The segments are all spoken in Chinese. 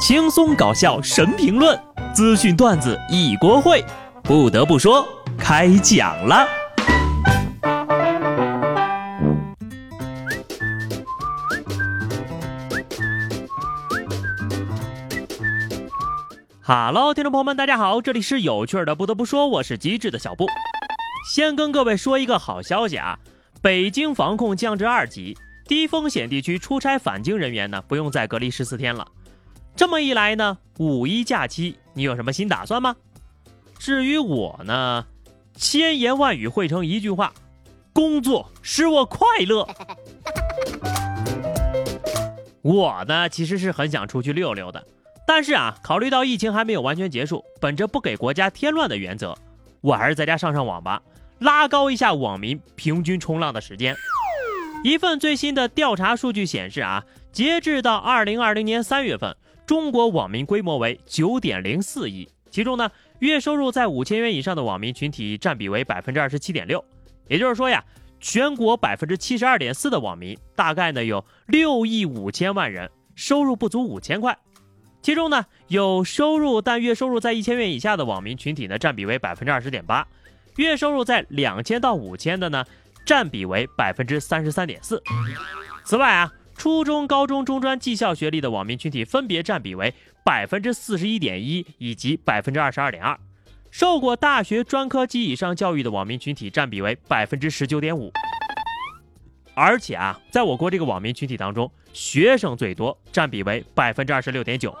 轻松搞笑神评论，资讯段子一锅烩。不得不说，开讲了。哈喽，听众朋友们，大家好，这里是有趣的。不得不说，我是机智的小布。先跟各位说一个好消息啊，北京防控降至二级，低风险地区出差返京人员呢，不用再隔离十四天了。这么一来呢，五一假期你有什么新打算吗？至于我呢，千言万语汇成一句话：工作使我快乐。我呢，其实是很想出去溜溜的，但是啊，考虑到疫情还没有完全结束，本着不给国家添乱的原则，我还是在家上上网吧，拉高一下网民平均冲浪的时间。一份最新的调查数据显示啊，截至到二零二零年三月份。中国网民规模为九点零四亿，其中呢，月收入在五千元以上的网民群体占比为百分之二十七点六。也就是说呀，全国百分之七十二点四的网民，大概呢有六亿五千万人，收入不足五千块。其中呢，有收入但月收入在一千元以下的网民群体呢，占比为百分之二十点八，月收入在两千到五千的呢，占比为百分之三十三点四。此外啊。初中、高中、中专技校学历的网民群体分别占比为百分之四十一点一以及百分之二十二点二，受过大学专科及以上教育的网民群体占比为百分之十九点五。而且啊，在我国这个网民群体当中，学生最多，占比为百分之二十六点九，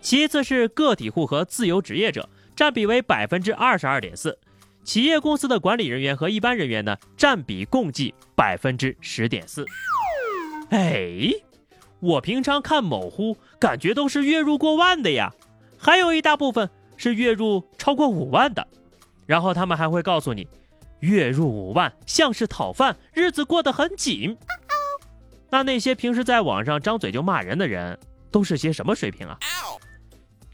其次是个体户和自由职业者，占比为百分之二十二点四，企业公司的管理人员和一般人员呢，占比共计百分之十点四。哎，我平常看某乎，感觉都是月入过万的呀，还有一大部分是月入超过五万的，然后他们还会告诉你，月入五万像是讨饭，日子过得很紧。那那些平时在网上张嘴就骂人的人，都是些什么水平啊？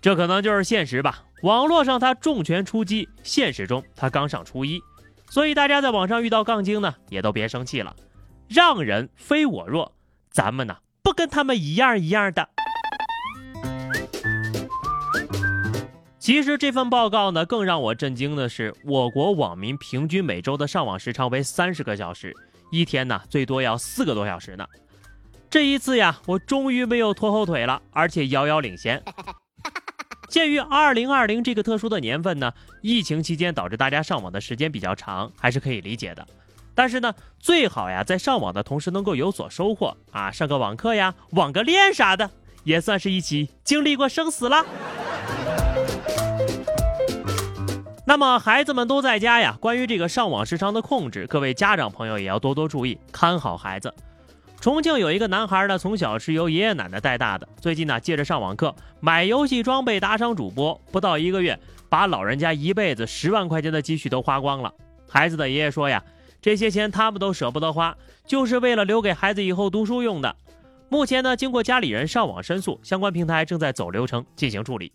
这可能就是现实吧。网络上他重拳出击，现实中他刚上初一，所以大家在网上遇到杠精呢，也都别生气了，让人非我弱。咱们呢，不跟他们一样一样的。其实这份报告呢，更让我震惊的是，我国网民平均每周的上网时长为三十个小时，一天呢最多要四个多小时呢。这一次呀，我终于没有拖后腿了，而且遥遥领先。鉴于二零二零这个特殊的年份呢，疫情期间导致大家上网的时间比较长，还是可以理解的。但是呢，最好呀，在上网的同时能够有所收获啊，上个网课呀，网个恋啥的，也算是一起经历过生死了。那么孩子们都在家呀，关于这个上网时长的控制，各位家长朋友也要多多注意，看好孩子。重庆有一个男孩呢，从小是由爷爷奶奶带大的，最近呢，借着上网课买游戏装备打赏主播，不到一个月，把老人家一辈子十万块钱的积蓄都花光了。孩子的爷爷说呀。这些钱他们都舍不得花，就是为了留给孩子以后读书用的。目前呢，经过家里人上网申诉，相关平台正在走流程进行处理。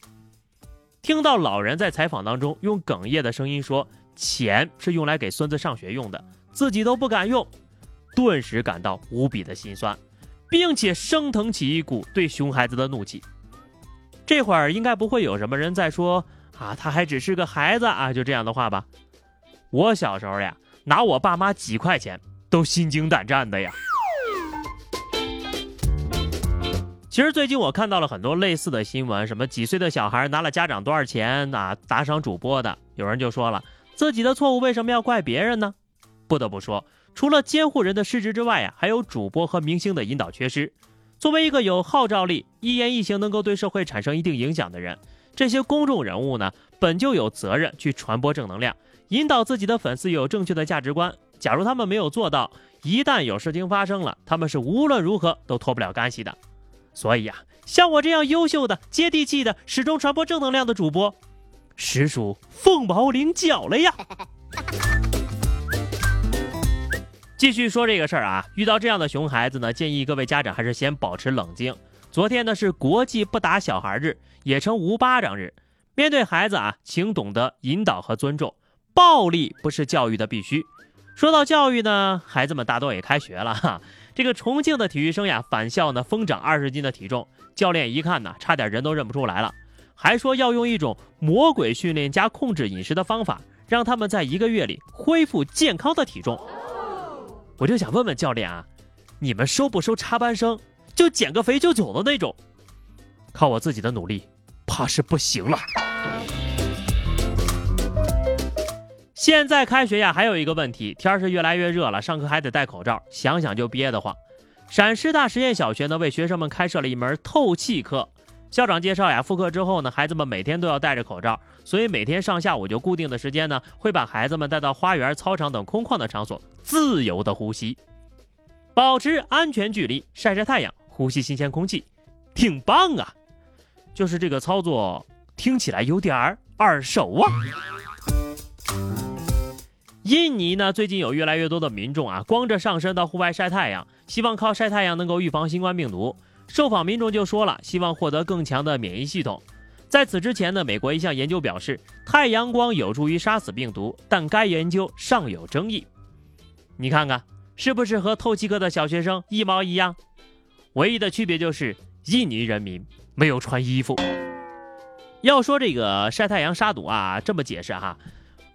听到老人在采访当中用哽咽的声音说：“钱是用来给孙子上学用的，自己都不敢用。”顿时感到无比的心酸，并且升腾起一股对熊孩子的怒气。这会儿应该不会有什么人在说：“啊，他还只是个孩子啊！”就这样的话吧。我小时候呀。拿我爸妈几块钱都心惊胆战的呀。其实最近我看到了很多类似的新闻，什么几岁的小孩拿了家长多少钱啊，打赏主播的，有人就说了自己的错误为什么要怪别人呢？不得不说，除了监护人的失职之外呀，还有主播和明星的引导缺失。作为一个有号召力、一言一行能够对社会产生一定影响的人，这些公众人物呢，本就有责任去传播正能量。引导自己的粉丝有正确的价值观。假如他们没有做到，一旦有事情发生了，他们是无论如何都脱不了干系的。所以呀，像我这样优秀的、接地气的、始终传播正能量的主播，实属凤毛麟角了呀。继续说这个事儿啊，遇到这样的熊孩子呢，建议各位家长还是先保持冷静。昨天呢是国际不打小孩日，也称无巴掌日。面对孩子啊，请懂得引导和尊重。暴力不是教育的必须。说到教育呢，孩子们大多也开学了哈。这个重庆的体育生呀，返校呢疯长二十斤的体重，教练一看呢，差点人都认不出来了，还说要用一种魔鬼训练加控制饮食的方法，让他们在一个月里恢复健康的体重。我就想问问教练啊，你们收不收插班生？就减个肥就走的那种？靠我自己的努力，怕是不行了。现在开学呀，还有一个问题，天是越来越热了，上课还得戴口罩，想想就憋得慌。陕师大实验小学呢，为学生们开设了一门透气课。校长介绍呀，复课之后呢，孩子们每天都要戴着口罩，所以每天上下午就固定的时间呢，会把孩子们带到花园、操场等空旷的场所，自由的呼吸，保持安全距离，晒晒太阳，呼吸新鲜空气，挺棒啊！就是这个操作听起来有点儿耳熟啊。印尼呢，最近有越来越多的民众啊，光着上身到户外晒太阳，希望靠晒太阳能够预防新冠病毒。受访民众就说了，希望获得更强的免疫系统。在此之前呢，美国一项研究表示，太阳光有助于杀死病毒，但该研究尚有争议。你看看，是不是和透气课的小学生一毛一样？唯一的区别就是，印尼人民没有穿衣服。要说这个晒太阳杀毒啊，这么解释哈。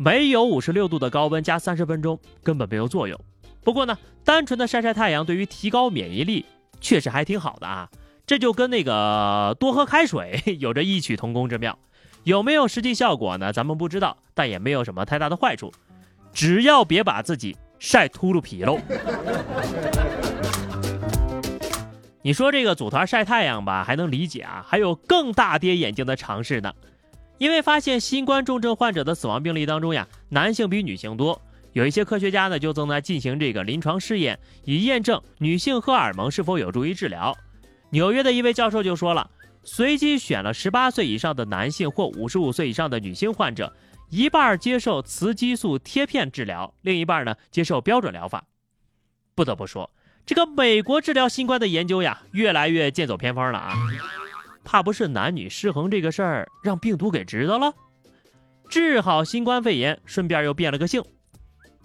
没有五十六度的高温加三十分钟根本没有作用。不过呢，单纯的晒晒太阳对于提高免疫力确实还挺好的啊。这就跟那个多喝开水 有着异曲同工之妙。有没有实际效果呢？咱们不知道，但也没有什么太大的坏处。只要别把自己晒秃噜皮喽。你说这个组团晒太阳吧，还能理解啊。还有更大跌眼镜的尝试呢。因为发现新冠重症患者的死亡病例当中呀，男性比女性多，有一些科学家呢就正在进行这个临床试验，以验证女性荷尔蒙是否有助于治疗。纽约的一位教授就说了，随机选了十八岁以上的男性或五十五岁以上的女性患者，一半接受雌激素贴片治疗，另一半呢接受标准疗法。不得不说，这个美国治疗新冠的研究呀，越来越剑走偏锋了啊。怕不是男女失衡这个事儿让病毒给知道了，治好新冠肺炎，顺便又变了个性。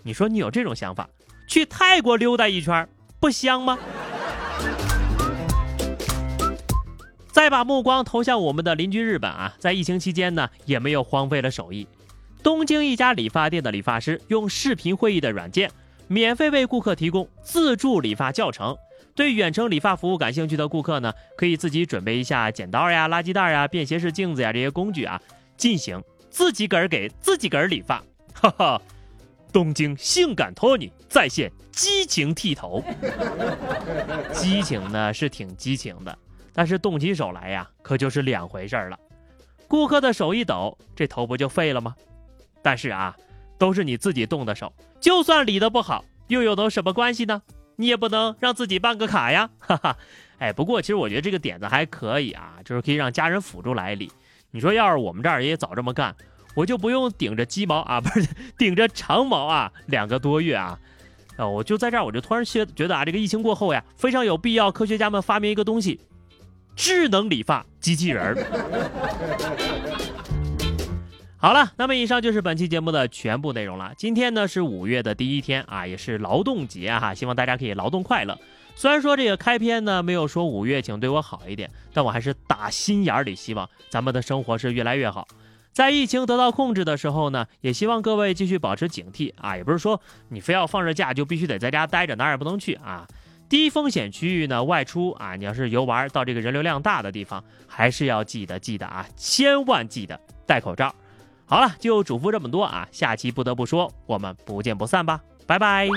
你说你有这种想法，去泰国溜达一圈不香吗？再把目光投向我们的邻居日本啊，在疫情期间呢，也没有荒废了手艺。东京一家理发店的理发师用视频会议的软件，免费为顾客提供自助理发教程。对远程理发服务感兴趣的顾客呢，可以自己准备一下剪刀呀、垃圾袋呀、便携式镜子呀这些工具啊，进行自己个儿给自己个儿理发。哈哈，东京性感托尼在线激情剃头，激情呢是挺激情的，但是动起手来呀，可就是两回事儿了。顾客的手一抖，这头不就废了吗？但是啊，都是你自己动的手，就算理得不好，又有能什么关系呢？你也不能让自己办个卡呀，哈哈，哎，不过其实我觉得这个点子还可以啊，就是可以让家人辅助来理。你说要是我们这儿也早这么干，我就不用顶着鸡毛啊，不是顶着长毛啊，两个多月啊，啊，我就在这儿，我就突然觉觉得啊，这个疫情过后呀，非常有必要，科学家们发明一个东西，智能理发机器人儿。好了，那么以上就是本期节目的全部内容了。今天呢是五月的第一天啊，也是劳动节哈，希望大家可以劳动快乐。虽然说这个开篇呢没有说五月请对我好一点，但我还是打心眼里希望咱们的生活是越来越好。在疫情得到控制的时候呢，也希望各位继续保持警惕啊，也不是说你非要放着假就必须得在家待着，哪儿也不能去啊。低风险区域呢外出啊，你要是游玩到这个人流量大的地方，还是要记得记得啊，千万记得戴口罩。好了，就嘱咐这么多啊！下期不得不说，我们不见不散吧，拜拜。